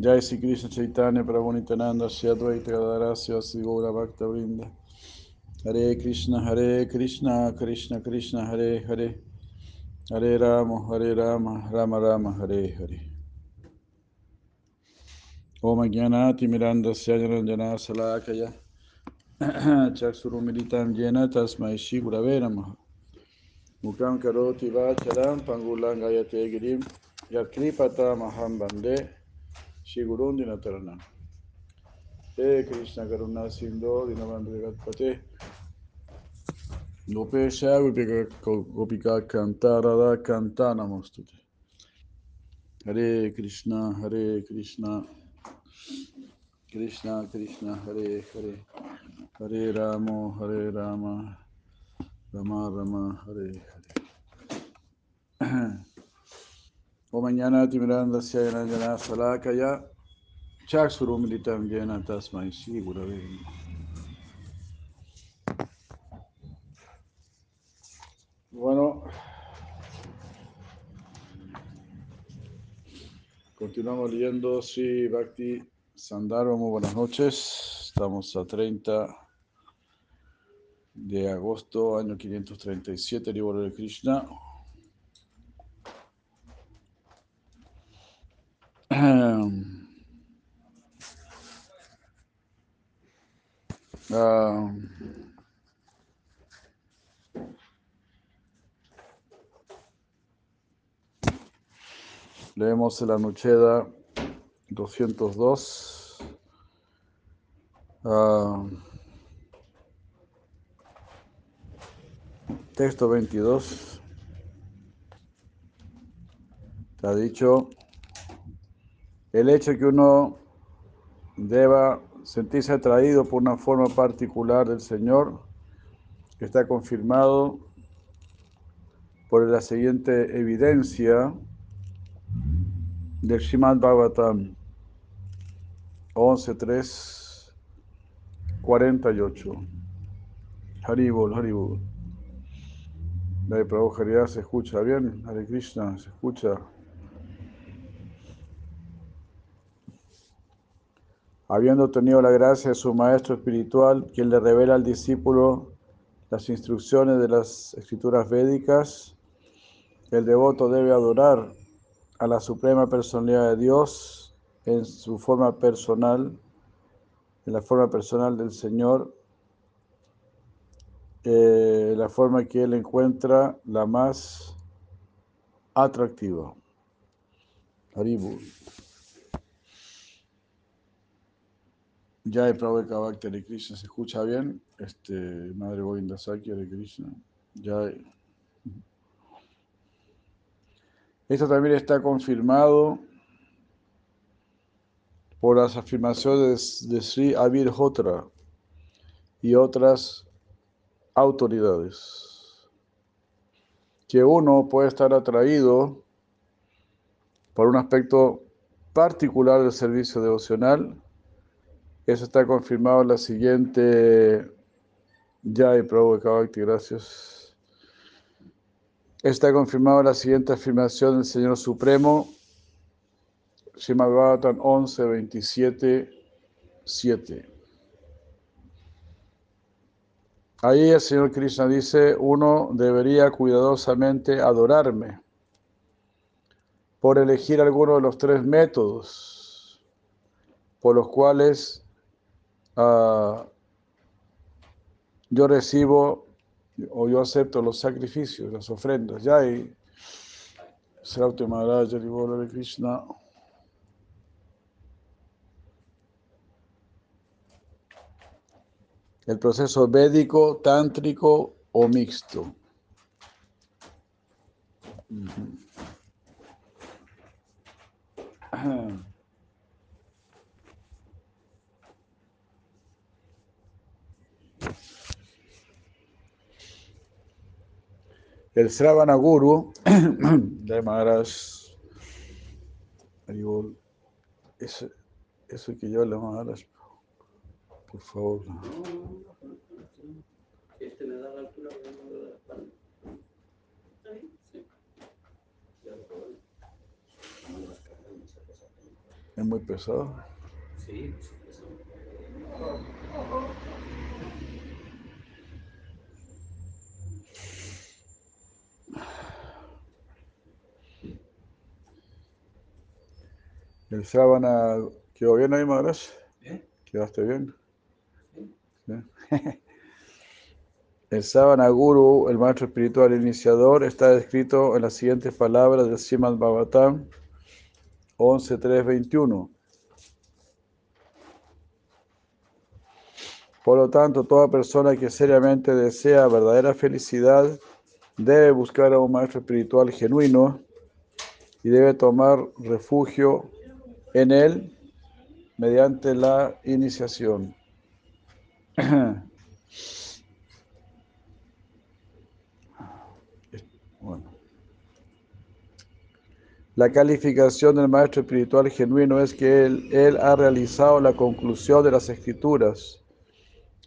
Jai Sri Krishna Chaitanya Prabhu Nityananda Shri Advaita Gadadara Sri Bhakta Hare Krishna Hare Krishna Krishna Krishna Hare Hare. Hare Rama Hare Rama Rama Rama Hare Hare. Om Jnanati Miranda Syajanandana Salakaya. Chaksurumilitam Jena Tasmai Shri Gurave Namaha. Mukam Karoti Vacharam Pangulang Girim Gurundi Nataranam He Krishna Karuna Sindho Dinabandhu Gatpate Gopesha Gopika Kanta Radha Kanta Namostute. Hare Krishna Hare Krishna. Krishna Krishna Hare Hare. Hare Ramo Hare Rama. Rama Rama Hare Hare Syayanajana Salakaya Chaksurumilitam Jena Tasmai Shri Gurave Bueno, continuamos leyendo Sri Bhakti Sandaro. Muy buenas noches. Estamos a 30 de agosto, año 537, libro de Krishna. Ah, leemos el Anucheda 202. Ah, texto 22. Te ha dicho el hecho que uno deba sentirse atraído por una forma particular del Señor está confirmado por la siguiente evidencia del Shimad Bhagavatam 11.3 48 Haribol, Haribol Hare Prabhu Haridar se escucha bien, Hare Krishna se escucha habiendo tenido la gracia de su maestro espiritual, quien le revela al discípulo las instrucciones de las escrituras védicas, el devoto debe adorar a la suprema personalidad de Dios en su forma personal, en la forma personal del Señor, eh, la forma que él encuentra la más atractiva. Haribu. Jai Prabhupada Bhakti Hare Krishna, ¿se escucha bien? Este, Madre Govinda Saki Hare Krishna. Jai. Esto también está confirmado por las afirmaciones de Sri Abir Hotra y otras autoridades. Que uno puede estar atraído por un aspecto particular del servicio devocional eso está confirmado en la siguiente. Jai Prabhu Bhakti, gracias. Está confirmado la siguiente afirmación del Señor Supremo, Srimad Bhagavatam 11, 27, 7. Ahí el Señor Krishna dice, uno debería cuidadosamente adorarme por elegir alguno de los tres métodos por los cuales Uh, yo recibo o yo acepto los sacrificios, las ofrendas. Ya y Srauti Maharaj, de Krishna. El proceso védico, tántrico o mixto. Uh. El Sravana Guru de Maharaj, eso, eso que yo le Maharaj, por favor. Este me da la altura de la espalda. Es muy pesado. Sí, El sábana quedó bien ahí, Maharaj. ¿Eh? ¿Quedaste bien? Sí. Sí. El Sábana Guru, el maestro espiritual iniciador, está descrito en las siguientes palabras del Srimad Bhagavatam 11.3.21. Por lo tanto, toda persona que seriamente desea verdadera felicidad debe buscar a un maestro espiritual genuino y debe tomar refugio en él mediante la iniciación. Bueno. La calificación del maestro espiritual genuino es que él, él ha realizado la conclusión de las escrituras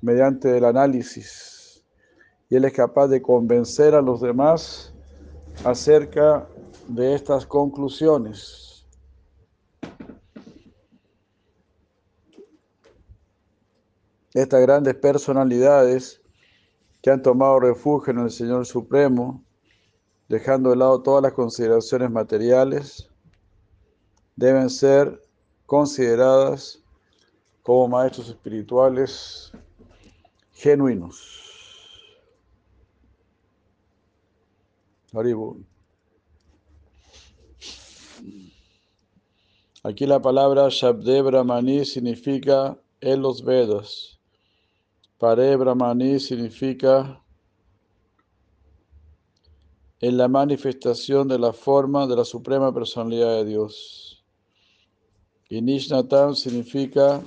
mediante el análisis y él es capaz de convencer a los demás acerca de estas conclusiones. Estas grandes personalidades que han tomado refugio en el Señor Supremo, dejando de lado todas las consideraciones materiales, deben ser consideradas como maestros espirituales genuinos. Aquí la palabra Shabde Brahmani significa en los Vedas. Pare Brahmani significa en la manifestación de la forma de la suprema personalidad de Dios. Y Nishnatam significa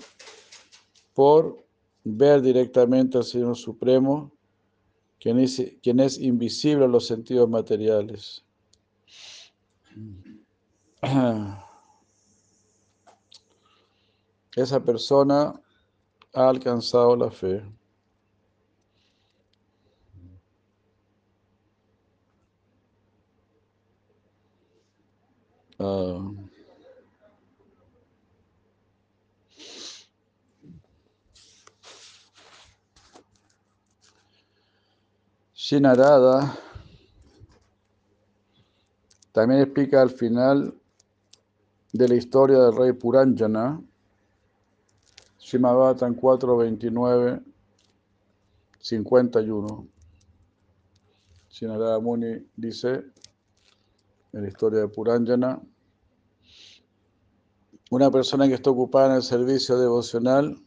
por ver directamente al Señor Supremo, quien quien es invisible a los sentidos materiales. Esa persona ha alcanzado la fe. Ah. Shinarada también explica al final de la historia del rey Puranjana, Shimabhatan 4, 29, 51. Shinarada Muni dice en la historia de Puranjana, una persona que está ocupada en el servicio devocional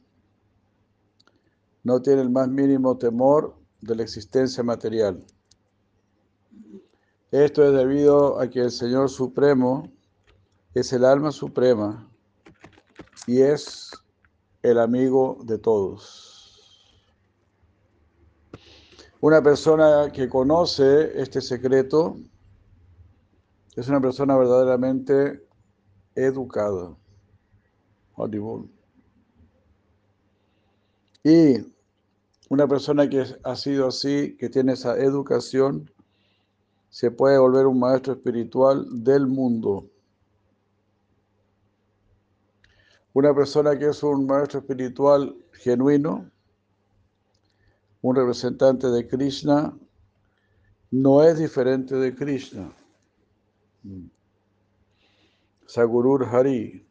no tiene el más mínimo temor de la existencia material. Esto es debido a que el Señor Supremo es el alma suprema y es el amigo de todos. Una persona que conoce este secreto es una persona verdaderamente educada. Y una persona que ha sido así, que tiene esa educación, se puede volver un maestro espiritual del mundo. Una persona que es un maestro espiritual genuino, un representante de Krishna, no es diferente de Krishna. Sagurur Hari.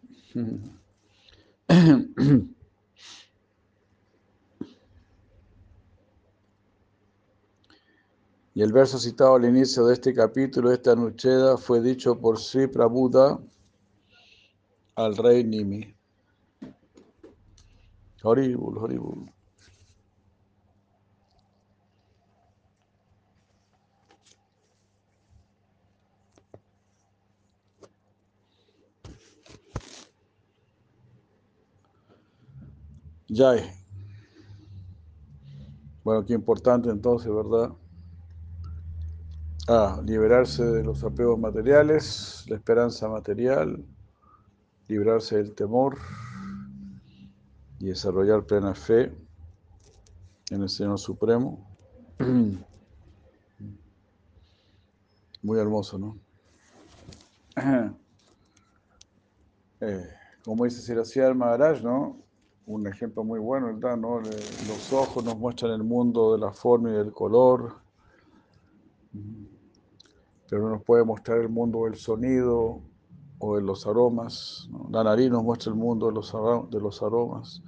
Y el verso citado al inicio de este capítulo, esta Anucheda, fue dicho por Sri Prabhuda al rey Nimi. Horrible, horrible. Jai. Bueno, qué importante entonces, ¿verdad? Ah, liberarse de los apegos materiales, la esperanza material, liberarse del temor y desarrollar plena fe en el Señor Supremo. Muy hermoso, ¿no? Eh, Como dice Siracía Maharaj, ¿no? Un ejemplo muy bueno, ¿verdad? ¿no? Los ojos nos muestran el mundo de la forma y del color, pero no nos puede mostrar el mundo del sonido o de los aromas. La nariz nos muestra el mundo de los, de los aromas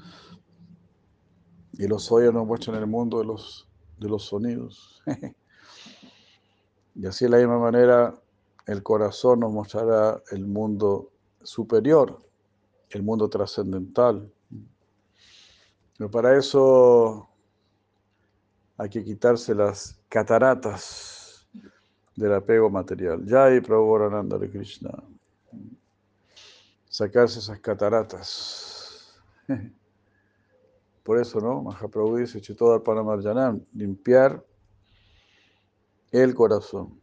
y los oídos nos muestran el mundo de los, de los sonidos. y así de la misma manera el corazón nos mostrará el mundo superior, el mundo trascendental. Pero para eso hay que quitarse las cataratas del apego material. Hay Prabhu de Krishna. Sacarse esas cataratas. Por eso, ¿no? Mahaprabhu dice, Chitodar Panamarjanam, limpiar el corazón.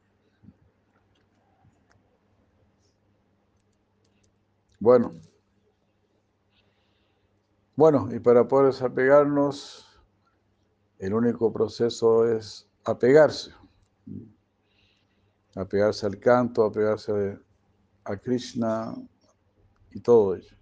Bueno. Bueno, y para poder desapegarnos, el único proceso es apegarse. Apegarse al canto, apegarse a Krishna y todo ello.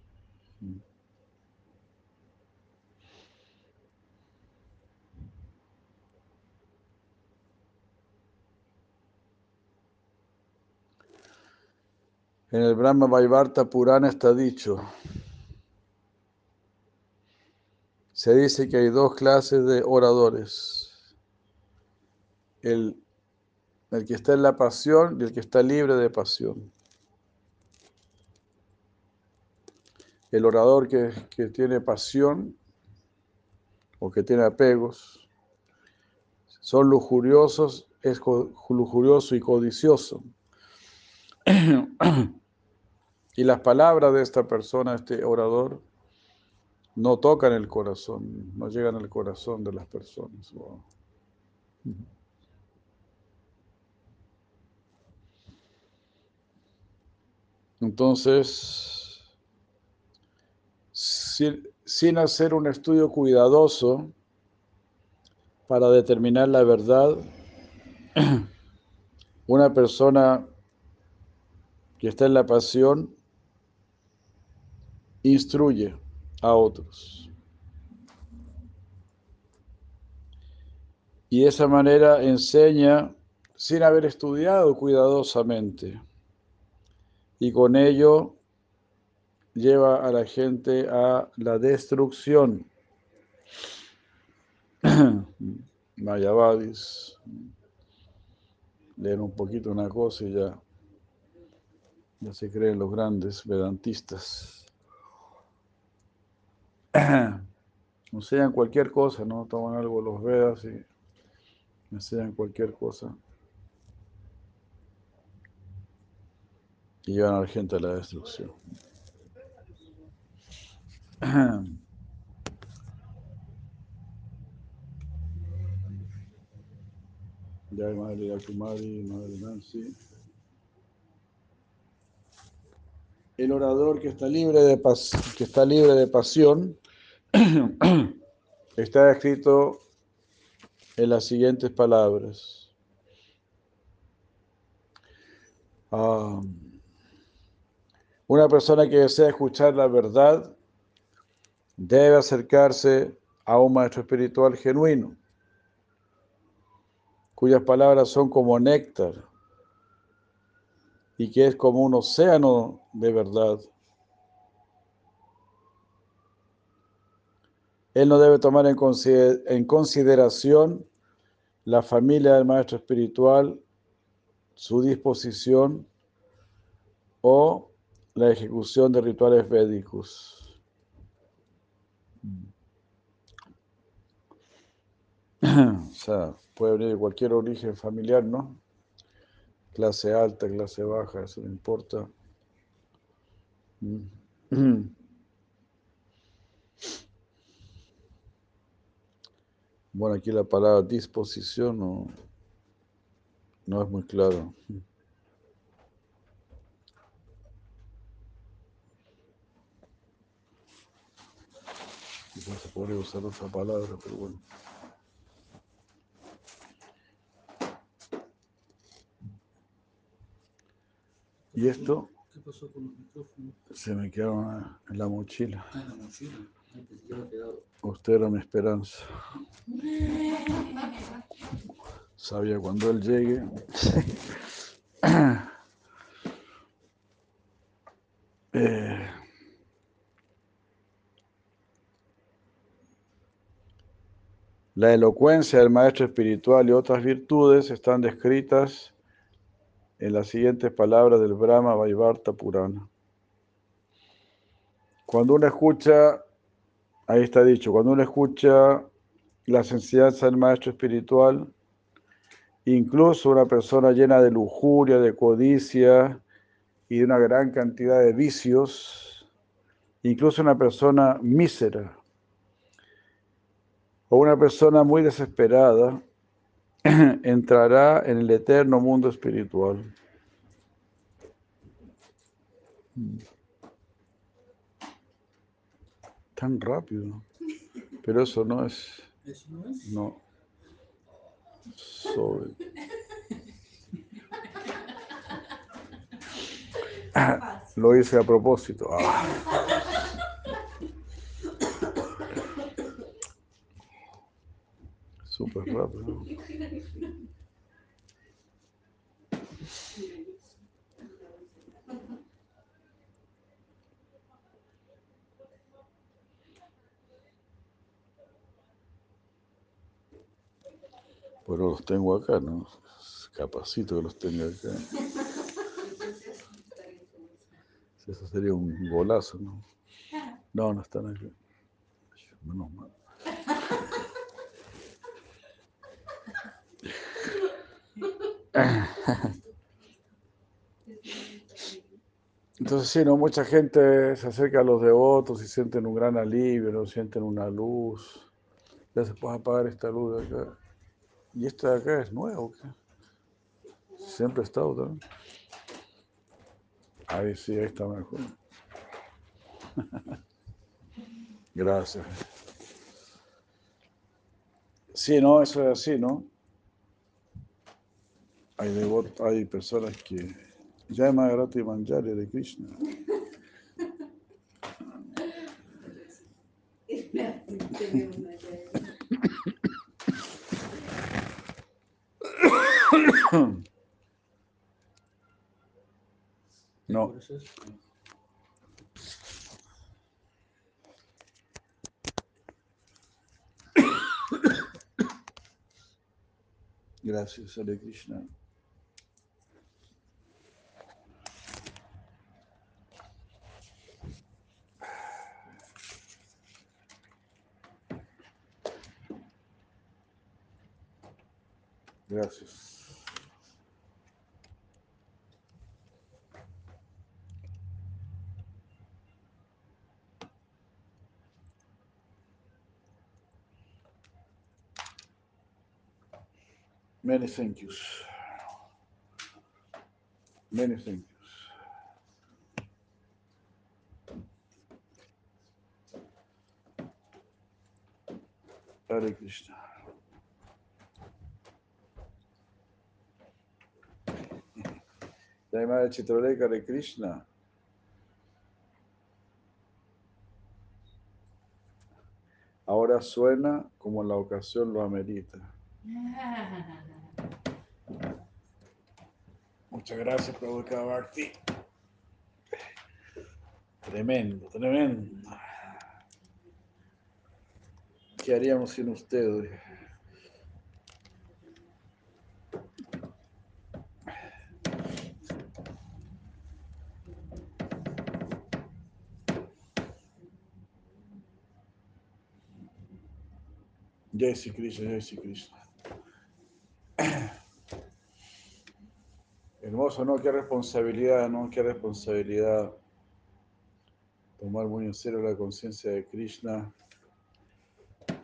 En el Brahma Vaivarta Purana está dicho, se dice que hay dos clases de oradores. El, el que está en la pasión y el que está libre de pasión. El orador que, que tiene pasión o que tiene apegos son lujuriosos, es lujurioso y codicioso. Y las palabras de esta persona, este orador, no tocan el corazón, no llegan al corazón de las personas. Entonces, sin, hacer un estudio cuidadoso para determinar la verdad, una persona que está en la pasión instruye a otros. Y de esa manera enseña sin haber estudiado cuidadosamente. Y con ello lleva a la gente a la destrucción. Mayavadis. Leen un poquito una cosa y ya, ya se creen los grandes vedantistas. enseñan cualquier cosa, ¿no? Toman algo los Vedas y enseñan cualquier cosa. Y llevan a la gente a la destrucción. Ya hay madre Yakumari, madre Nancy. El orador que está libre de, que está libre de pasión está escrito en las siguientes palabras. Ah, una persona que desea escuchar la verdad debe acercarse a un maestro espiritual genuino, cuyas palabras son como néctar y que es como un océano de verdad. Él no debe tomar en consideración la familia del maestro espiritual, su disposición o la ejecución de rituales védicos. O sea, puede venir de cualquier origen familiar, ¿no? Clase alta, clase baja, eso no importa. Bueno, aquí la palabra disposición no, no es muy claro. Quizás se podría usar otra palabra, pero bueno. Y esto ¿Qué pasó con los micrófonos? Se me quedaron en la mochila. Ah, en la mochila. Usted era mi esperanza. Sabía cuando él llegue. Eh, la elocuencia del maestro espiritual y otras virtudes están descritas en las siguientes palabras del Brahma Vaivarta Purana. Cuando uno escucha, ahí está dicho, cuando uno escucha las enseñanzas del maestro espiritual, incluso una persona llena de lujuria, de codicia y de una gran cantidad de vicios, incluso una persona mísera o una persona muy desesperada, entrará en el eterno mundo espiritual. Tan rápido. Pero eso no es. ¿Eso no es? No. Sobre. Lo hice a propósito. Ah. Súper rápido. Pero los tengo acá, ¿no? Capacito que los tenga acá. Eso sería un golazo, ¿no? No, no están aquí. Menos mal. Entonces, sí, ¿no? Mucha gente se acerca a los devotos y sienten un gran alivio, ¿no? Sienten una luz. Ya se puede apagar esta luz acá. ¿Y esta de acá es nuevo? Siempre ha estado también. Ahí sí, ahí está mejor. Gracias. Sí, no, eso es así, ¿no? Hay, devot- hay personas que llaman a Grati Manjari de Krishna. No, gracias, Hare Krishna. Gracias. Many thank yous. Many thank yous. Hare Krishna. De Krishna. Ahora suena como la ocasión lo amerita. Muchas gracias, Prabhupada Bhakti. Tremendo, tremendo. ¿Qué haríamos sin usted? Jai Sri Krishna, Sri Krishna. Hermoso, ¿no? Qué responsabilidad, ¿no? Qué responsabilidad tomar muy en serio la conciencia de Krishna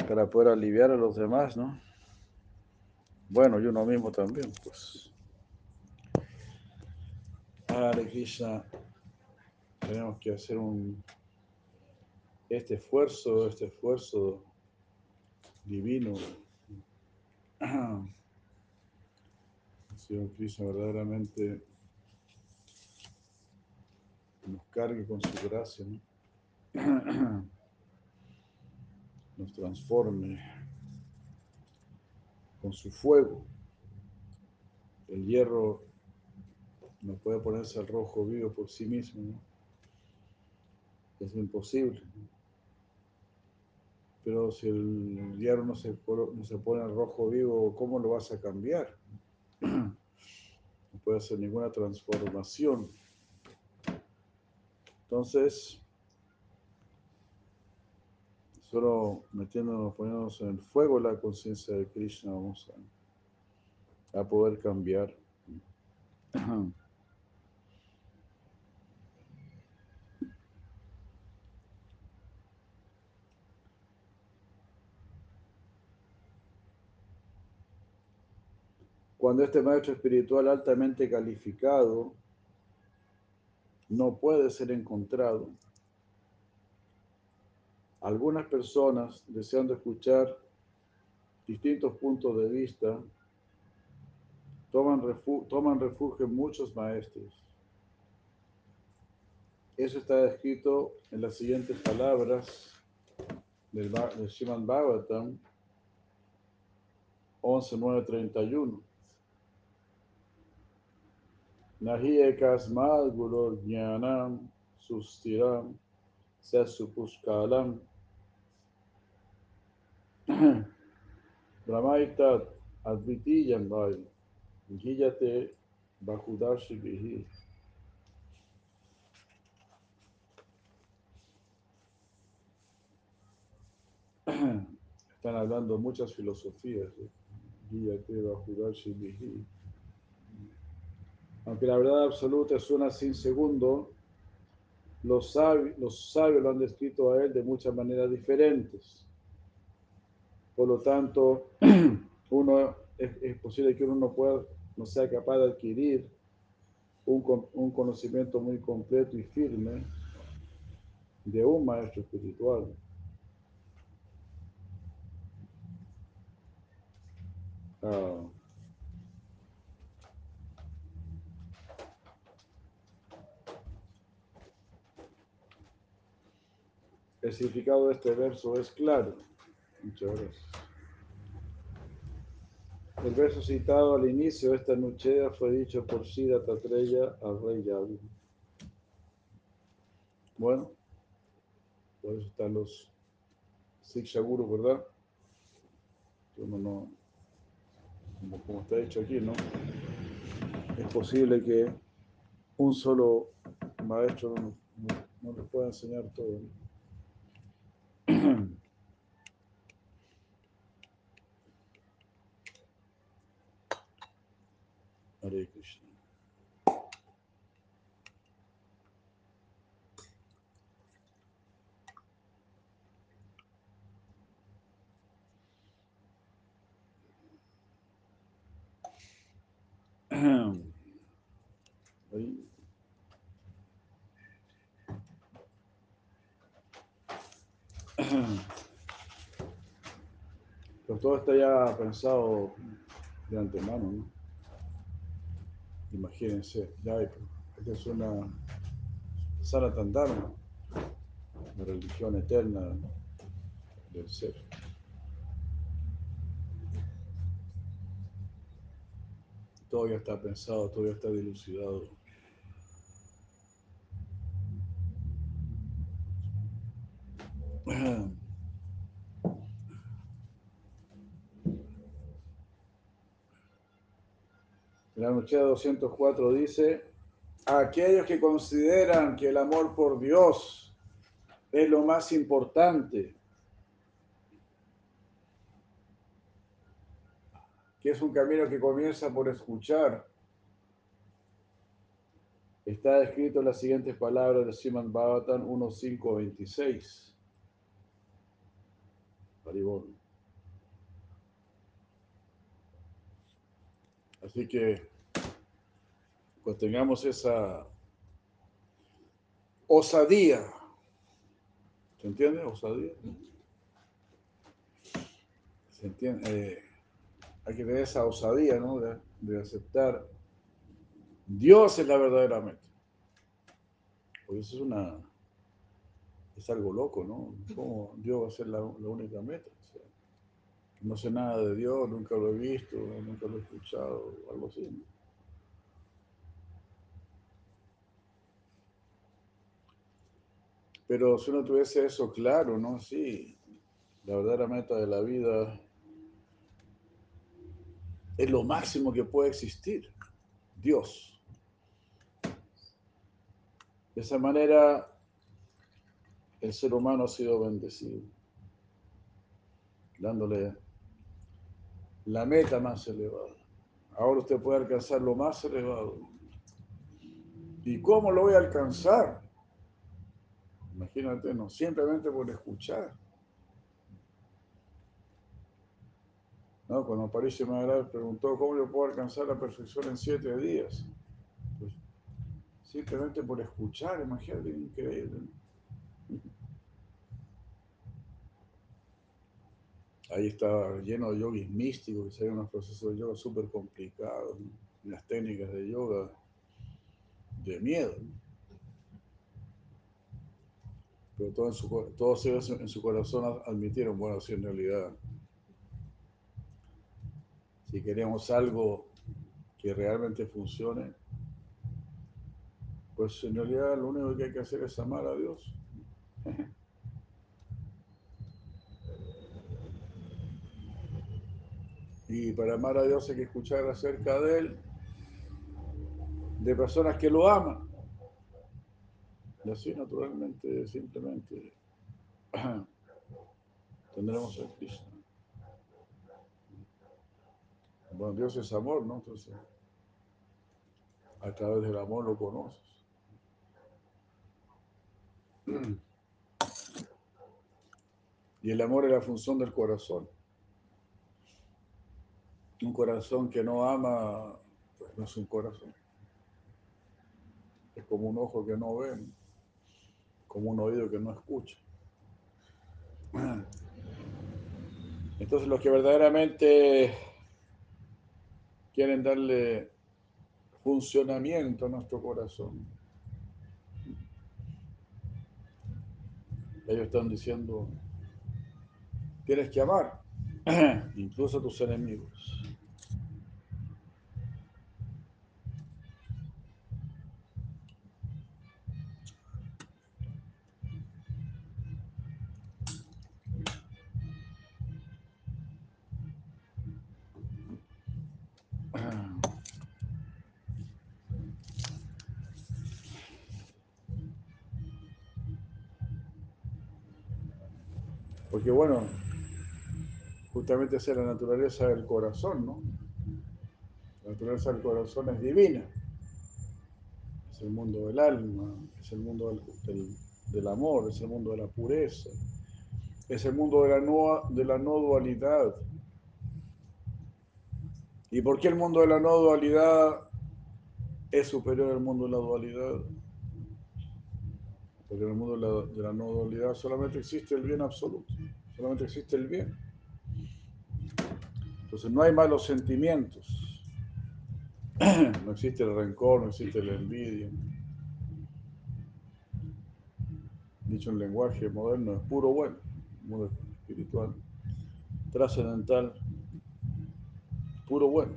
para poder aliviar a los demás, ¿no? Bueno, y uno mismo también, pues. Hare Krishna, tenemos que hacer un este esfuerzo, este esfuerzo divino. Señor Krishna verdaderamente nos cargue con su gracia, ¿no? nos transforme con su fuego. El hierro no puede ponerse al rojo vivo por sí mismo, ¿no? Es imposible. Pero si el hierro no se, no se pone al rojo vivo, ¿cómo lo vas a cambiar? Puede hacer ninguna transformación. Entonces, solo metiéndonos, poniéndonos en el fuego la conciencia de Krishna, vamos a, a poder cambiar. Cuando este maestro espiritual altamente calificado no puede ser encontrado, algunas personas, deseando escuchar distintos puntos de vista, toman, refugio, en muchos maestros. Eso está escrito en las siguientes palabras del, del Shiman Bhagavatam 11.9.31. Nahi ekasmad gulor jnanam sustiram sasupuskalam Brahmaitat advitiyam vai giyate bahudashi vihi. Están hablando muchas filosofías. Guíate bahudashi vihi aunque la verdad absoluta es una sin segundo, los sabios, lo han descrito a él de muchas maneras diferentes. Por lo tanto, uno, es, posible que uno no, pueda, no sea capaz de adquirir un, un conocimiento muy completo y firme de un maestro espiritual. Ah. El significado de este verso es claro. Muchas gracias. El verso citado al inicio de esta nuchea fue dicho por Sida Tatreya al rey Yavi. Bueno, por eso están los Sikshaguru, ¿verdad? Uno no, como, está dicho aquí, ¿no? Es posible que un solo maestro no, no, les pueda enseñar todo. ¿no? Hare Krishna. Todo está ya pensado de antemano, ¿no? Imagínense, ya esta es una Sanatan Dharma, la religión eterna del ser. Todo ya está pensado, todo ya está dilucidado. La noche 204 dice, aquellos que consideran que el amor por Dios es lo más importante, que es un camino que comienza por escuchar, está escrito en las siguientes palabras de Simon Bhavatan 1.5.26. Así que pues tengamos esa osadía. ¿Se entiende? Osadía. ¿Se entiende? Eh, hay que tener esa osadía, ¿no? De, de, aceptar. Dios es la verdadera meta. Porque eso es una. Es algo loco, ¿no? ¿Cómo Dios va a ser la, la única meta? No sé nada de Dios, nunca lo he visto, nunca lo he escuchado, algo así. ¿no? Pero si uno tuviese eso claro, ¿no? Sí, la verdadera meta de la vida es lo máximo que puede existir, Dios. De esa manera, el ser humano ha sido bendecido, dándole la meta más elevada. Ahora usted puede alcanzar lo más elevado. ¿Y cómo lo voy a alcanzar? Imagínate, no, simplemente por escuchar. ¿No? Cuando París Maharaj preguntó cómo yo puedo alcanzar la perfección en siete días. Pues, simplemente por escuchar, imagínate, increíble. Ahí está lleno de yogis místicos, que se unos procesos de yoga súper complicados, unas técnicas de yoga de miedo. Pero todo en su, todos ellos en su corazón admitieron, bueno, si en realidad, si queremos algo que realmente funcione, pues en realidad lo único que hay que hacer es amar a Dios. Y para amar a Dios hay que escuchar acerca de Él, de personas que lo aman. Así naturalmente, simplemente, tendremos a Krishna. Bueno, Dios es amor, ¿no? Entonces, a través del amor lo conoces. Y el amor es la función del corazón. Un corazón que no ama, pues no es un corazón. Es como un ojo que no ve, como un oído que no escucha. Entonces los que verdaderamente quieren darle funcionamiento a nuestro corazón, ellos están diciendo, tienes que amar, incluso a tus enemigos. Porque bueno, justamente es la naturaleza del corazón, ¿no? La naturaleza del corazón es divina. Es el mundo del alma, es el mundo del, amor, es el mundo de la pureza, es el mundo de la, no, de la no dualidad. ¿Y por qué el mundo de la no dualidad es superior al mundo de la dualidad? Porque en el mundo de la, no dualidad solamente existe el bien absoluto, solamente existe el bien. Entonces no hay malos sentimientos, no existe el rencor, no existe la envidia. Dicho en lenguaje moderno, es puro bueno, mundo espiritual, trascendental, puro bueno.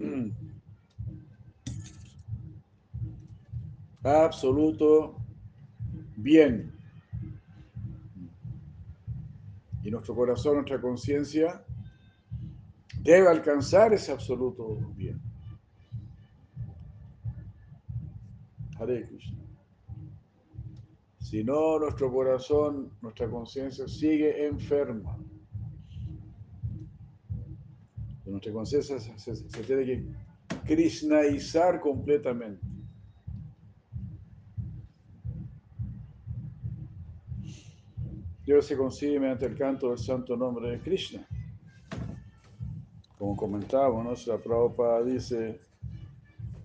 absoluto bien. Nuestro corazón, nuestra conciencia, debe alcanzar ese absoluto bien. Hare. Si no, nuestro corazón, nuestra conciencia sigue enferma. Nuestra conciencia se tiene que krishnaizar completamente. Dios se consigue mediante el canto del santo nombre de Krishna. Como comentábamos, ¿no? la Prabhupada dice,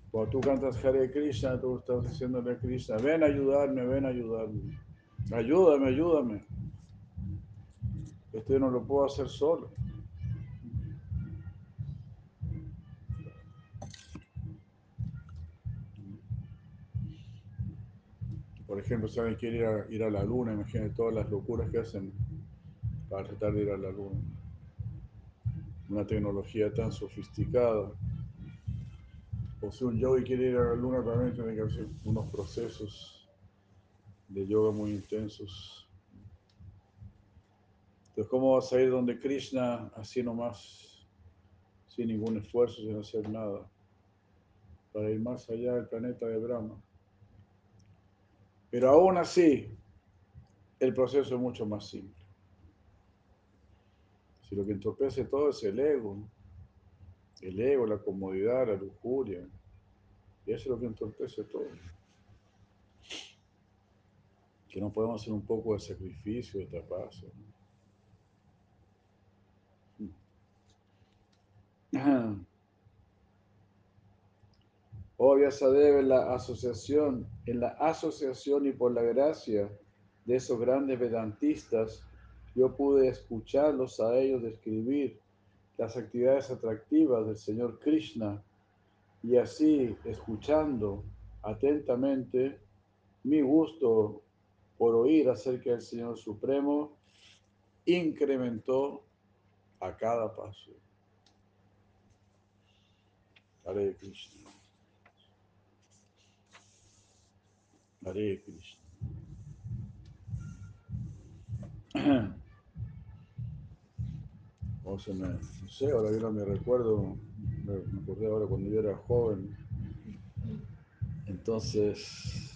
cuando tú cantas Hare Krishna, tú estás diciéndole a Krishna, ven a ayudarme, ven a ayudarme. Ayúdame, ayúdame. Esto yo no lo puedo hacer solo. Por ejemplo, si alguien quiere ir a, ir a la luna, imagínate todas las locuras que hacen para tratar de ir a la luna. Una tecnología tan sofisticada. O si un yogi quiere ir a la luna, también tiene que hacer unos procesos de yoga muy intensos. Entonces, ¿cómo vas a ir donde Krishna así nomás, sin ningún esfuerzo, sin hacer nada, para ir más allá del planeta de Brahma? Pero aún así, el proceso es mucho más simple. Si lo que entorpece todo es el ego, el ego, la comodidad, la lujuria, y eso es lo que entorpece todo. Que no podemos hacer un poco de sacrificio, de tapazo. Oh Vyasadeva, en la asociación, en la asociación y por la gracia de esos grandes vedantistas, yo pude escucharlos a ellos describir las actividades atractivas del Señor Krishna y así, escuchando atentamente, mi gusto por oír acerca del Señor Supremo incrementó a cada paso. Hare Krishna. Hare Krishna. O sea, no sé, ahora yo no me recuerdo, me, me acordé ahora cuando yo era joven. Entonces,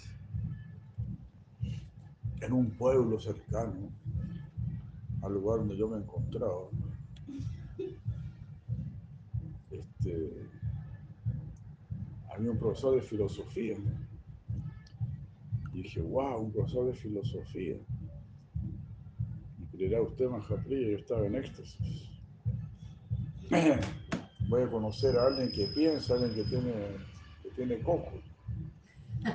en un pueblo cercano al lugar donde yo me encontraba, este, había un profesor de filosofía. Y dije, wow, un profesor de filosofía. Y creerá usted, Mahaprija, yo estaba en éxtasis. Voy a conocer a alguien que piensa, alguien que tiene, que tiene coco.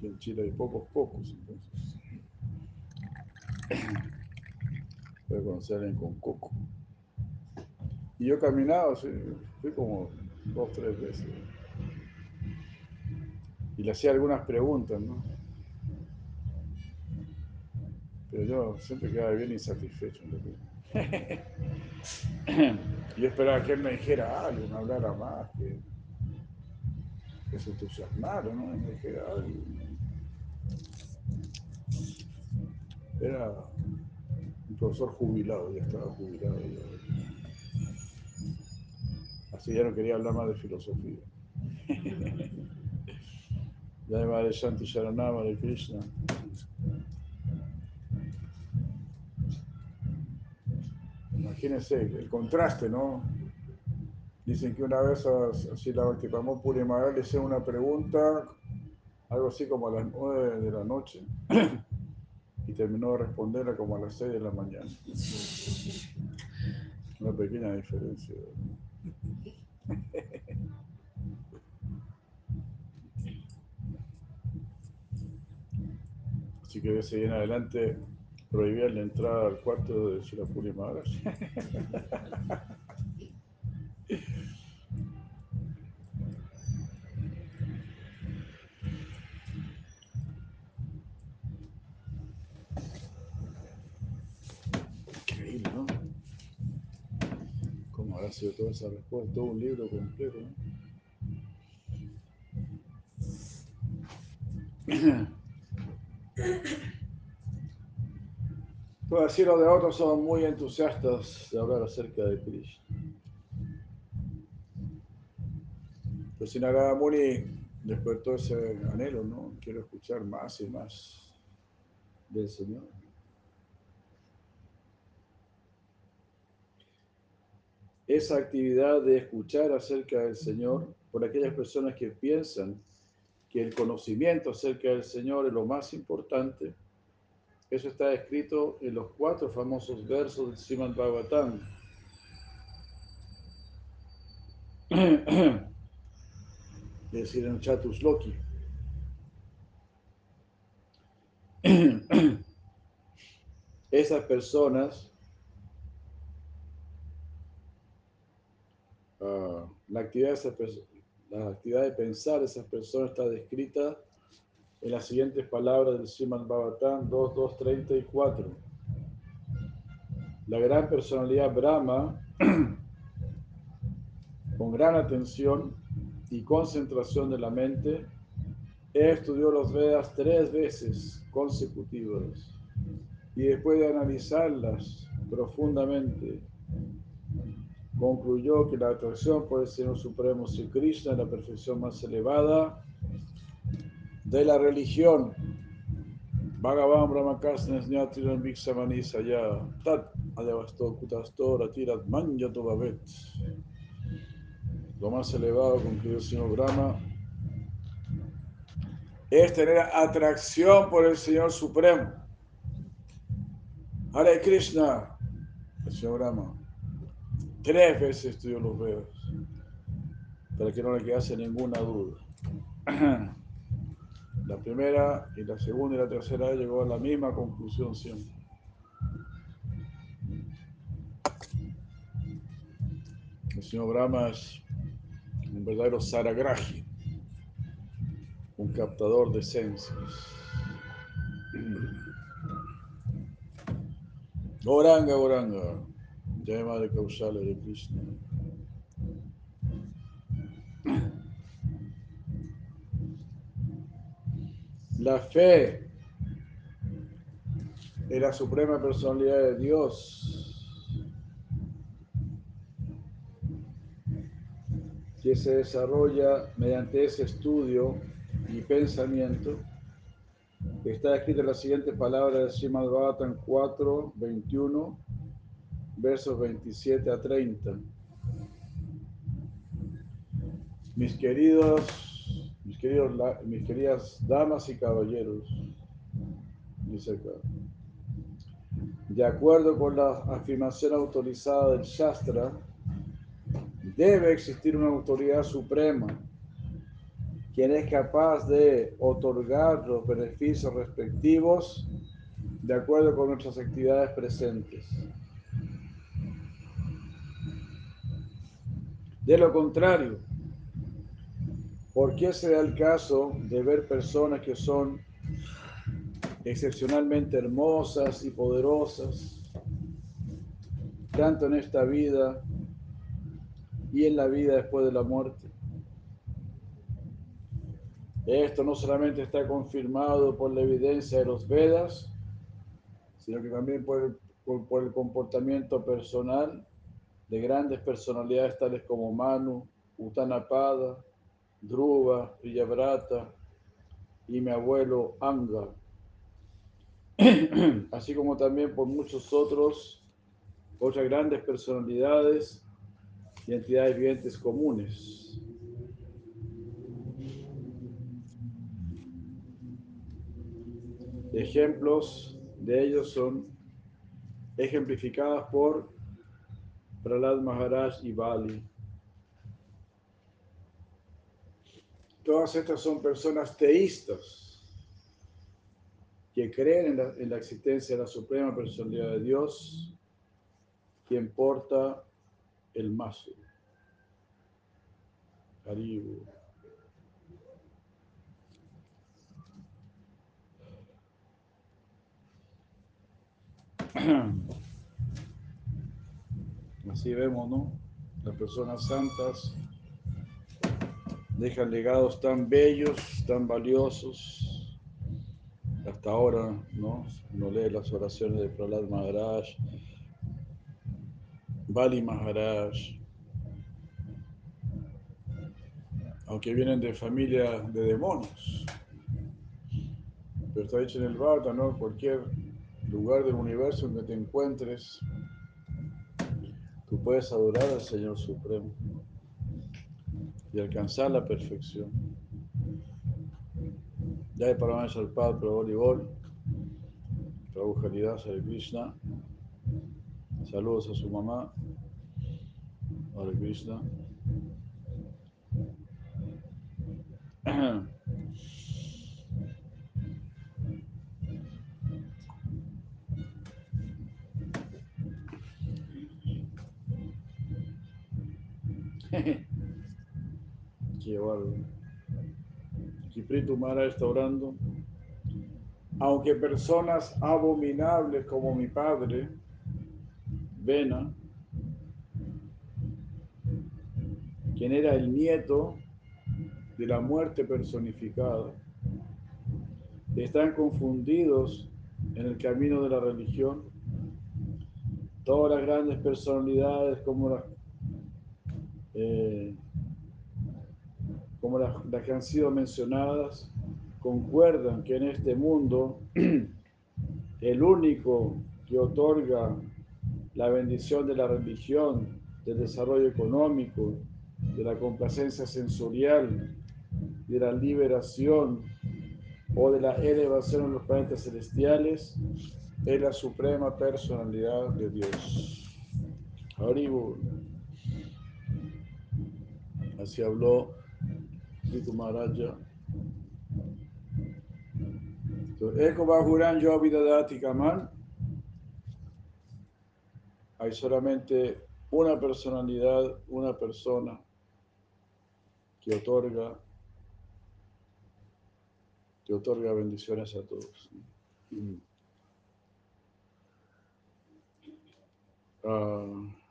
Que en Chile hay pocos cocos, entonces. Voy a conocer a alguien con coco. Y yo caminaba, así, fui como dos, tres veces. Le hacía algunas preguntas, ¿no? Pero yo siempre quedaba bien insatisfecho. Yo esperaba que él me dijera algo, me hablara más, que, se entusiasmara, ¿no? Me dijera algo. Era un profesor jubilado, ya estaba jubilado. ya. Así ya no quería hablar más de filosofía. Ya de Madre Shanti Sharanama de Krishna. Imagínense el contraste, ¿no? Dicen que una vez así la Bhaktivinoda Puri Maharaj le hizo una pregunta, algo así como a las nueve de la noche, y terminó de responderla como a las seis de la mañana. Una pequeña diferencia. Así que de ese en adelante prohibían la entrada al cuarto de Shirapuri Maharaj. Increíble, ¿no? ¿Cómo habrá sido toda esa respuesta? Todo un libro completo, ¿no? Así los de otros son muy entusiastas de hablar acerca de Krishna. Pero si Narada Muni despertó ese anhelo, ¿no? Quiero escuchar más y más del Señor. Esa actividad de escuchar acerca del Señor por aquellas personas que piensan que el conocimiento acerca del Señor es lo más importante, eso está escrito en los cuatro famosos versos del Srimad Bhagavatam. Es decir, en Chatusloki. Esas personas, ah, la actividad de esas, la actividad de pensar de esas personas está descrita en las siguientes palabras del Srimad Bhagavatam 2.2.34. La gran personalidad Brahma, con gran atención y concentración de la mente, estudió los Vedas tres veces consecutivas y después de analizarlas profundamente, concluyó que la atracción por el Señor Supremo Sri Krishna es la perfección más elevada de la religión. Bhagavan Brahmakasna Snyatiran Viksamani Saya Tat Adevasto Kutasto Ratirat Manyato Babet. Lo más elevado, concluyó el Señor Brahma, es tener atracción por el Señor Supremo. Hare Krishna, el Señor Brahma, tres veces estudió los Vedas, para que no le quedase ninguna duda. La primera y la segunda y la tercera llegó a la misma conclusión siempre. El señor Brahma es un verdadero saragrahi, un captador de esencias. Goranga, Goranga, Jai Madre Kausala de Krishna. La fe en la suprema personalidad de Dios que se desarrolla mediante ese estudio y pensamiento está escrita en la siguiente palabra de Srimad Bhagavatam 4, 21, versos 27 a 30. Mis queridos queridos, mis queridas damas y caballeros, dice acá, de acuerdo con la afirmación autorizada del Shastra, debe existir una autoridad suprema quien es capaz de otorgar los beneficios respectivos de acuerdo con nuestras actividades presentes. De lo contrario, ¿Por qué se da el caso de ver personas que son excepcionalmente hermosas y poderosas, tanto en esta vida y en la vida después de la muerte? Esto no solamente está confirmado por la evidencia de los Vedas, sino que también por el, por el comportamiento personal de grandes personalidades tales como Manu, Utanapada, Dhruva, Villabrata y mi abuelo Anga, así como también por muchos otros, otras grandes personalidades y entidades vivientes comunes. Ejemplos de ellos son ejemplificadas por Prahlad Maharaj y Bali. Todas estas son personas teístas que creen en la, en la, existencia de la suprema personalidad de Dios, quien porta el mazo. Así vemos, ¿no? Las personas santas dejan legados tan bellos, tan valiosos. Hasta ahora, ¿no? Uno lee las oraciones de Prahlad Maharaj, Bali Maharaj, aunque vienen de familia de demonios. Pero está dicho en el Bhagavata, ¿no? Cualquier lugar del universo donde te encuentres, tú puedes adorar al Señor Supremo y alcanzar la perfección. Ya hay para más al Padre, Prabhu Voleibol, Prabhu Haridas, Hare Krishna. Saludos a su mamá, Hare Krishna. Kipritu Mara está orando. Aunque personas abominables como mi padre, Vena, quien era el nieto de la muerte personificada, están confundidos en el camino de la religión. Todas las grandes personalidades como las, eh, como las, las que han sido mencionadas concuerdan que en este mundo el único que otorga la bendición de la religión, del desarrollo económico, de la complacencia sensorial, de la liberación o de la elevación en los planetas celestiales, es la suprema personalidad de Dios. Haribu. Así habló Ritu Maharaja. Eko Bajuran Yo Vidadati Kaman. Hay solamente una personalidad, una persona que otorga que otorga bendiciones a todos. Ah,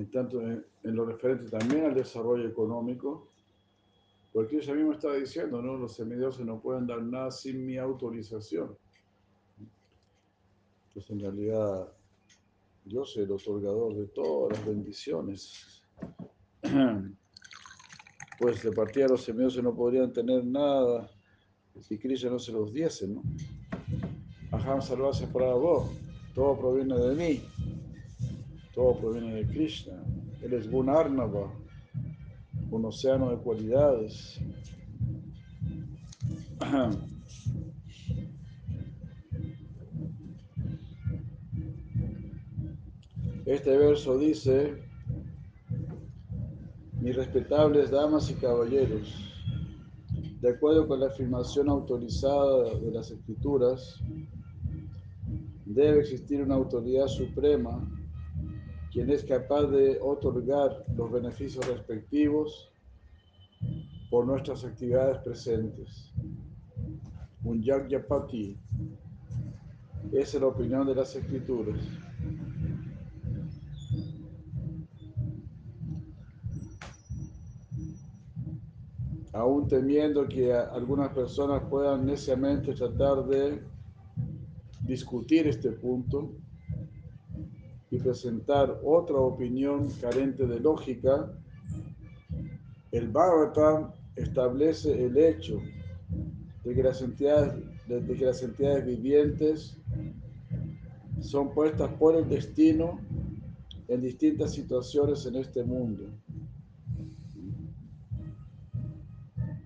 en tanto en, en lo referente también al desarrollo económico, porque ella misma estaba diciendo, ¿no? Los semidioses no pueden dar nada sin mi autorización. Pues en realidad yo soy el otorgador de todas las bendiciones. Pues de partida los semidioses no podrían tener nada si Krishna no se los diese, ¿no? Aham salvarse para vos. Todo proviene de mí. Todo proviene de Krishna. Él es Gunarnava, un océano de cualidades. Este verso dice, mis respetables damas y caballeros, de acuerdo con la afirmación autorizada de las escrituras, debe existir una autoridad suprema quien es capaz de otorgar los beneficios respectivos por nuestras actividades presentes. Un Yagyapati esa es la opinión de las escrituras. Aún temiendo que algunas personas puedan neciamente tratar de discutir este punto, y presentar otra opinión carente de lógica, el Bhagavatam establece el hecho de que las entidades, de que las entidades vivientes son puestas por el destino en distintas situaciones en este mundo,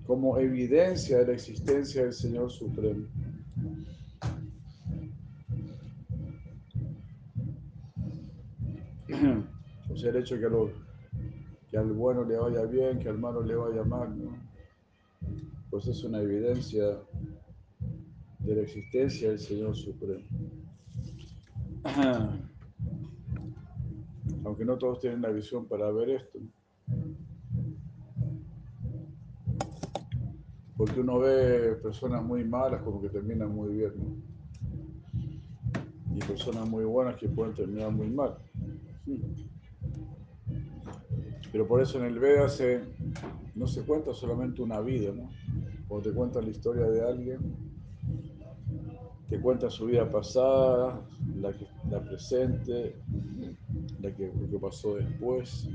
como evidencia de la existencia del Señor Supremo. El hecho que, que al bueno le vaya bien, que al malo le vaya mal. Pues es una evidencia de la existencia del Señor Supremo. Aunque no todos tienen la visión para ver esto. Porque uno ve personas muy malas como que terminan muy bien, ¿no? Y personas muy buenas que pueden terminar muy mal. Pero por eso en el Veda se, no se cuenta solamente una vida, ¿no? Cuando te cuentan la historia de alguien, te cuenta su vida pasada, la, que, la presente, la que, lo que pasó después.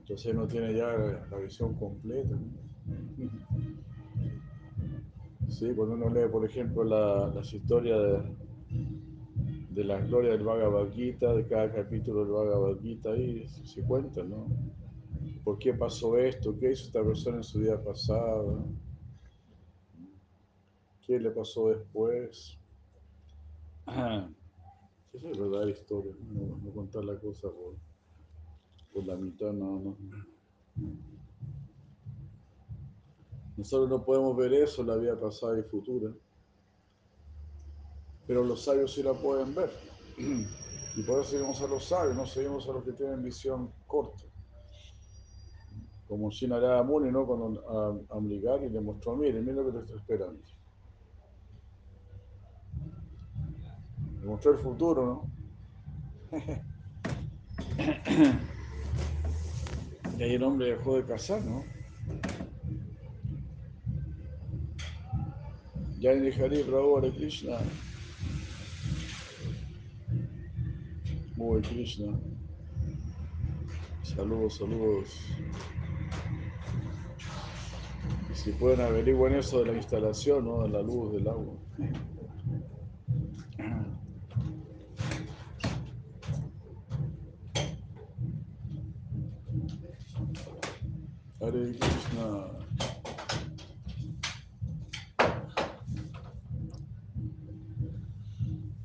Entonces no tiene ya la visión completa. Sí, cuando uno lee, por ejemplo, la, las historias de, de la gloria del Bhagavad Gita, de cada capítulo del Bhagavad Gita, ahí se cuenta, ¿no? ¿Por qué pasó esto? ¿Qué hizo esta persona en su vida pasada? ¿Qué le pasó después? Eso es verdadera historia, no, no contar la cosa por, por la mitad nada más. Nosotros no podemos ver eso, la vida pasada y futura, pero los sabios sí la pueden ver. Y por eso seguimos a los sabios, no seguimos a los que tienen visión corta. Como Shinarada Muni, ¿no? Cuando a, a y le mostró, mire, mire lo que te estoy esperando. Le mostró el futuro, ¿no? y ahí el hombre dejó de casar, ¿no? Nihari Prabhu Hare Krishna. Muy Krishna. Saludos, saludos. Si pueden averiguar eso de la instalación, ¿no? De la luz, del agua. Krishna.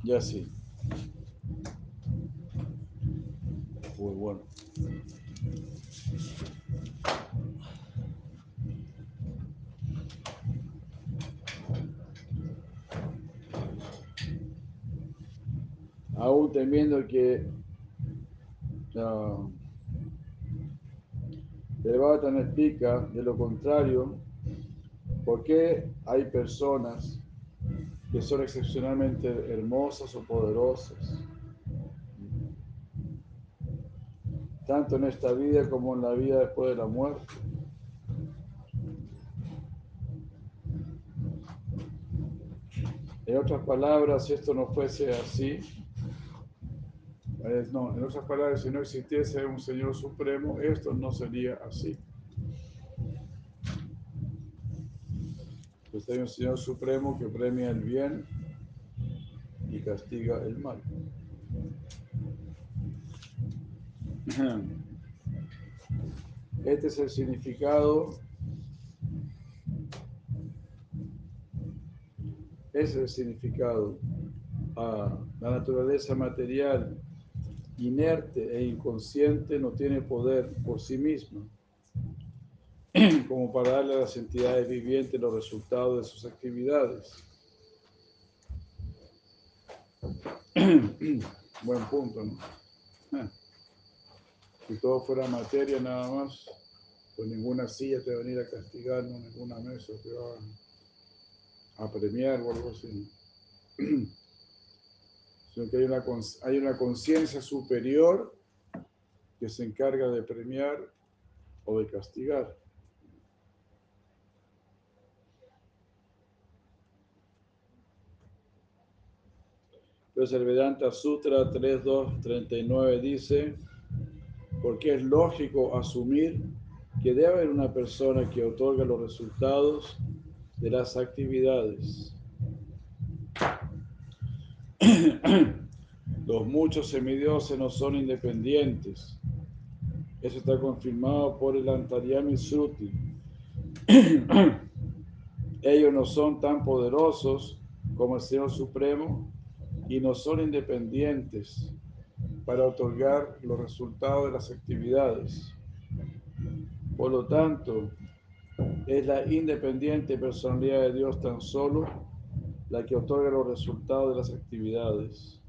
Ya sí. Aún temiendo que uh, el explica, de lo contrario, ¿por qué hay personas que son excepcionalmente hermosas o poderosas? Tanto en esta vida como en la vida después de la muerte. En otras palabras, si esto no fuese así, no, en otras palabras, si no existiese un Señor Supremo, esto no sería así. Pues hay un Señor Supremo que premia el bien y castiga el mal. Este es el significado, ese es el significado. a la naturaleza material inerte e inconsciente no tiene poder por sí misma, como para darle a las entidades vivientes los resultados de sus actividades. Buen punto, ¿no? Si todo fuera materia nada más, pues ninguna silla te va a venir a castigar, no ninguna mesa te va a premiar o algo así. sino que hay una, hay una conciencia superior que se encarga de premiar o de castigar. Entonces el Vedanta Sutra 3.2.39 dice, porque es lógico asumir que debe haber una persona que otorga los resultados de las actividades. Los muchos semidioses no son independientes. Eso está confirmado por el Antaryami Sruti. Ellos no son tan poderosos como el Señor Supremo y no son independientes para otorgar los resultados de las actividades. Por lo tanto, es la independiente personalidad de Dios tan solo la que otorga los resultados de las actividades.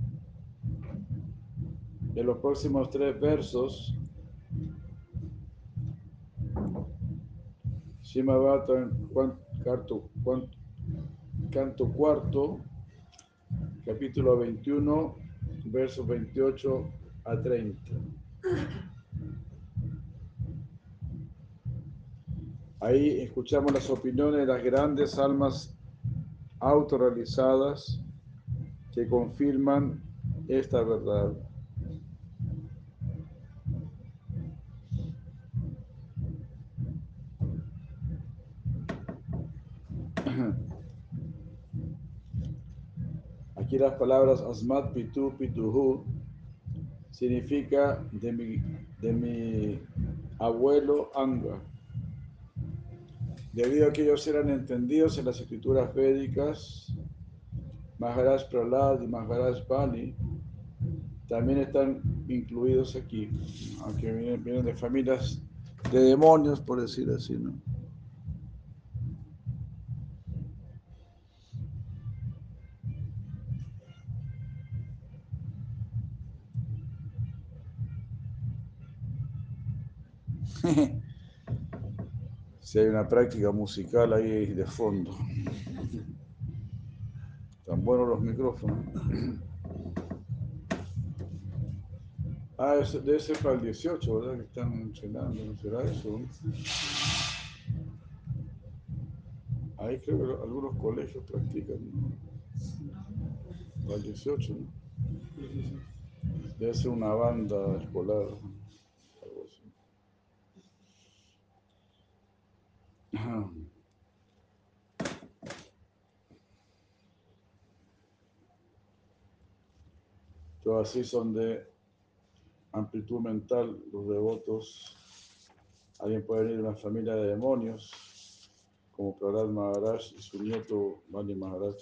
En los próximos tres versos, Shimabata, canto, canto cuarto, capítulo 21, versos 28 a 30. Ahí escuchamos las opiniones de las grandes almas autorrealizadas que confirman esta verdad. Aquí las palabras asmat pitu pituhu significa de mi, de mi abuelo Anga Debido a que ellos eran entendidos en las escrituras védicas, Maharaj Prahlad y Maharaj Bali también están incluidos aquí, aunque vienen, vienen de familias de demonios, por decir así, ¿no? Si hay una práctica musical ahí de fondo. Tan buenos los micrófonos. Ah, debe ser para el 18, ¿verdad? Que están entrenando, ¿no será eso? Ahí creo que algunos colegios practican, ¿no? Para el 18, ¿no? Debe ser una banda escolar, algo así. Todos así son de amplitud mental los devotos. Alguien puede venir de una familia de demonios, como Prahlad Maharaj y su nieto Bali Maharaj.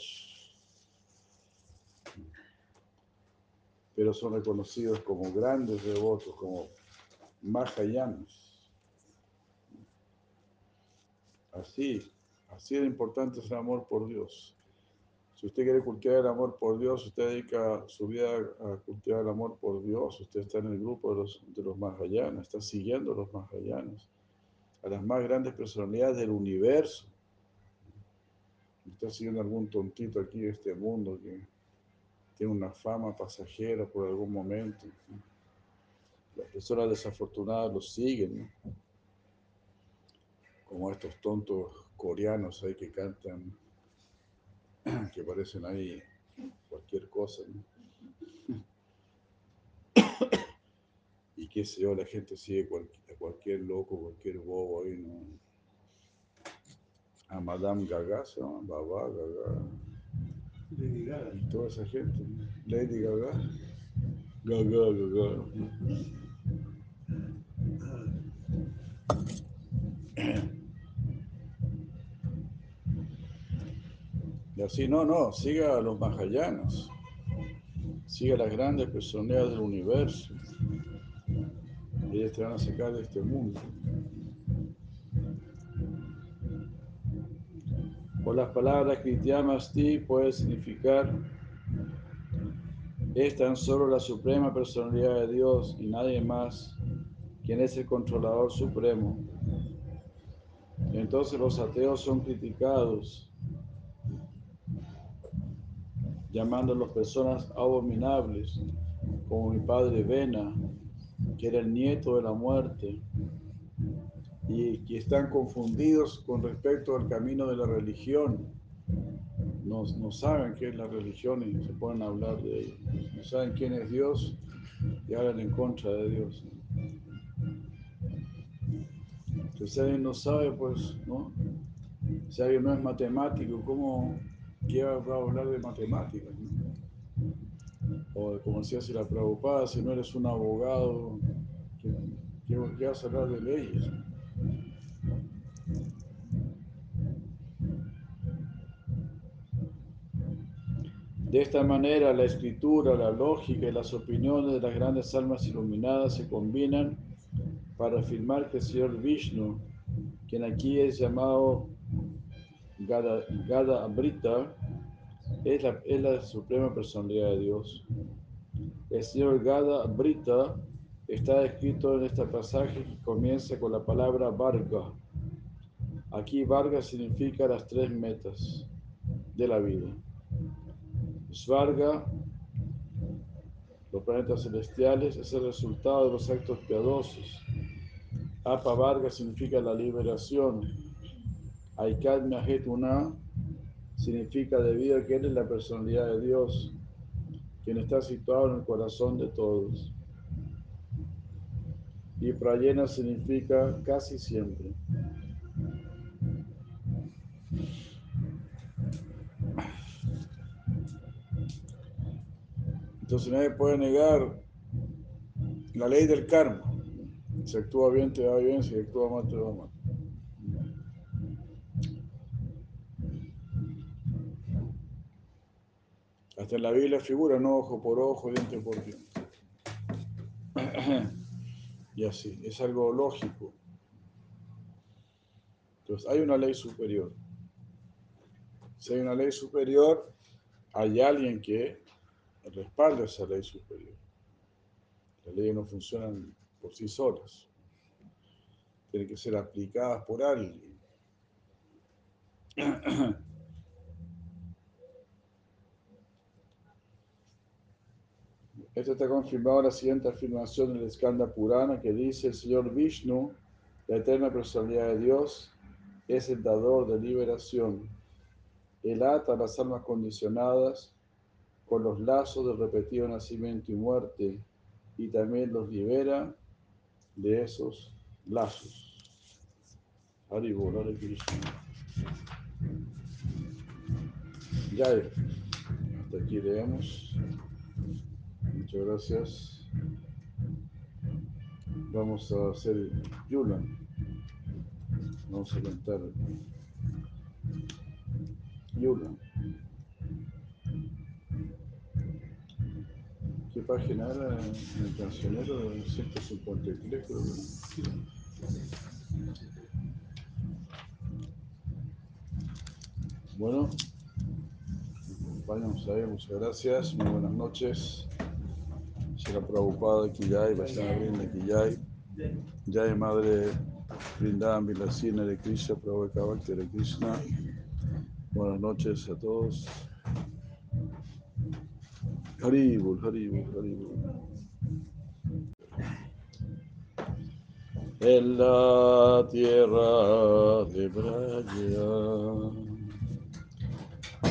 Pero son reconocidos como grandes devotos, como Mahayanas. Así, así de importante es el amor por Dios. Si usted quiere cultivar el amor por Dios, usted dedica su vida a cultivar el amor por Dios, usted está en el grupo de los, de los Mahayanas, está siguiendo a los Mahayanas, a las más grandes personalidades del universo. Está siguiendo algún tontito aquí de este mundo que tiene una fama pasajera por algún momento. Las personas desafortunadas lo siguen, ¿no? Como estos tontos coreanos ahí que cantan, que parecen ahí cualquier cosa. ¿no? Y qué sé yo, la gente sigue a cualquier loco, cualquier bobo ahí, ¿no? A Madame Gaga, se llama, Baba Gaga, Lady Gaga. y toda esa gente, ¿no? Lady Gaga, Gaga, Gaga. Así, no, no, siga a los Mahayanas, siga a las grandes personalidades del universo. Ellos te van a sacar de este mundo. Por las palabras Krityamasti puede significar es tan solo la suprema personalidad de Dios y nadie más quien es el controlador supremo. Entonces los ateos son criticados, llamándolos personas abominables, como mi padre Vena, que era el nieto de la muerte, y que están confundidos con respecto al camino de la religión. No, no saben qué es la religión y se ponen a hablar de ello. No saben quién es Dios y hablan en contra de Dios. Si alguien no sabe, pues, ¿no? Si alguien no es matemático, ¿cómo qué va a hablar de matemáticas? O como decía si la Prabhupada, si no eres un abogado, ¿qué, qué, qué vas a hablar de leyes? De esta manera, la escritura, la lógica y las opiniones de las grandes almas iluminadas se combinan para afirmar que el Señor Vishnu, quien aquí es llamado Gada, Gada Amrita, es la, es la suprema personalidad de Dios. El Señor Gada Amrita está escrito en este pasaje que comienza con la palabra Varga. Aquí Varga significa las tres metas de la vida. Svarga, los planetas celestiales, es el resultado de los actos piadosos. Apa Varga significa la liberación. Aikad Mahetuna significa debido a que Él es la personalidad de Dios, quien está situado en el corazón de todos. Y Prayena significa casi siempre. Entonces nadie puede negar la ley del karma. Si actúa bien te va bien, si actúa mal te va mal. Hasta en la Biblia figura, no ojo por ojo, diente por diente. Y así, es algo lógico. Entonces, hay una ley superior. Si hay una ley superior, hay alguien que respalda esa ley superior. Las leyes no funcionan por sí solas. Tienen que ser aplicadas por alguien. Esto está confirmado en la siguiente afirmación del Skanda Purana que dice el Señor Vishnu, la eterna personalidad de Dios, es el dador de liberación. Él ata las almas condicionadas con los lazos del repetido nacimiento y muerte y también los libera de esos lazos. Haribo, Hare Krishna. Ya, hasta aquí leemos. Muchas gracias. Vamos a hacer Yula. Vamos a cantar Yula. ¿Qué página era en el cancionero? 153 creo. Bueno, acompañamos ahí, muchas gracias, muy buenas noches. Será preocupada aquí ya y vayan a abrir aquí ya. Ya madre Vrindavan Vilasina de Krishna, Prabhupada de Krishna. Buenas noches a todos. Haribul, Haribul, Haribul. En la tierra de Braya,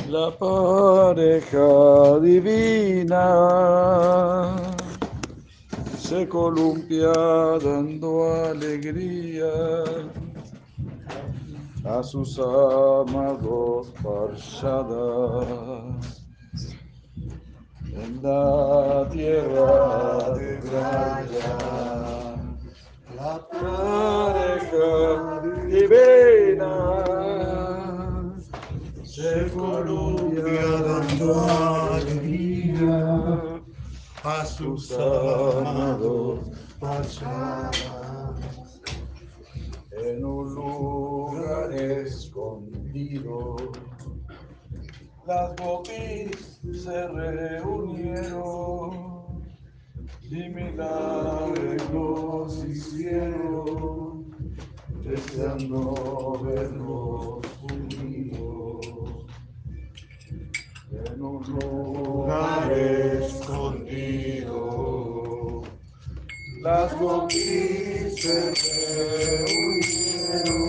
la pareja divina se columpia dando alegría a sus amados parchadas. En la tierra de Braya, la pareja divina se columpia dando alegría a sus amados pachadas en un lugar escondido. Las gopis se reunieron y milagros hicieron, deseando verlos En un lugar escondido, las gopis se reunieron.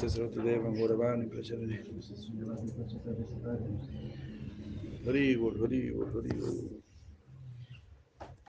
Namaste Sratadevam Gauravani Pracharani Hari Hari Hari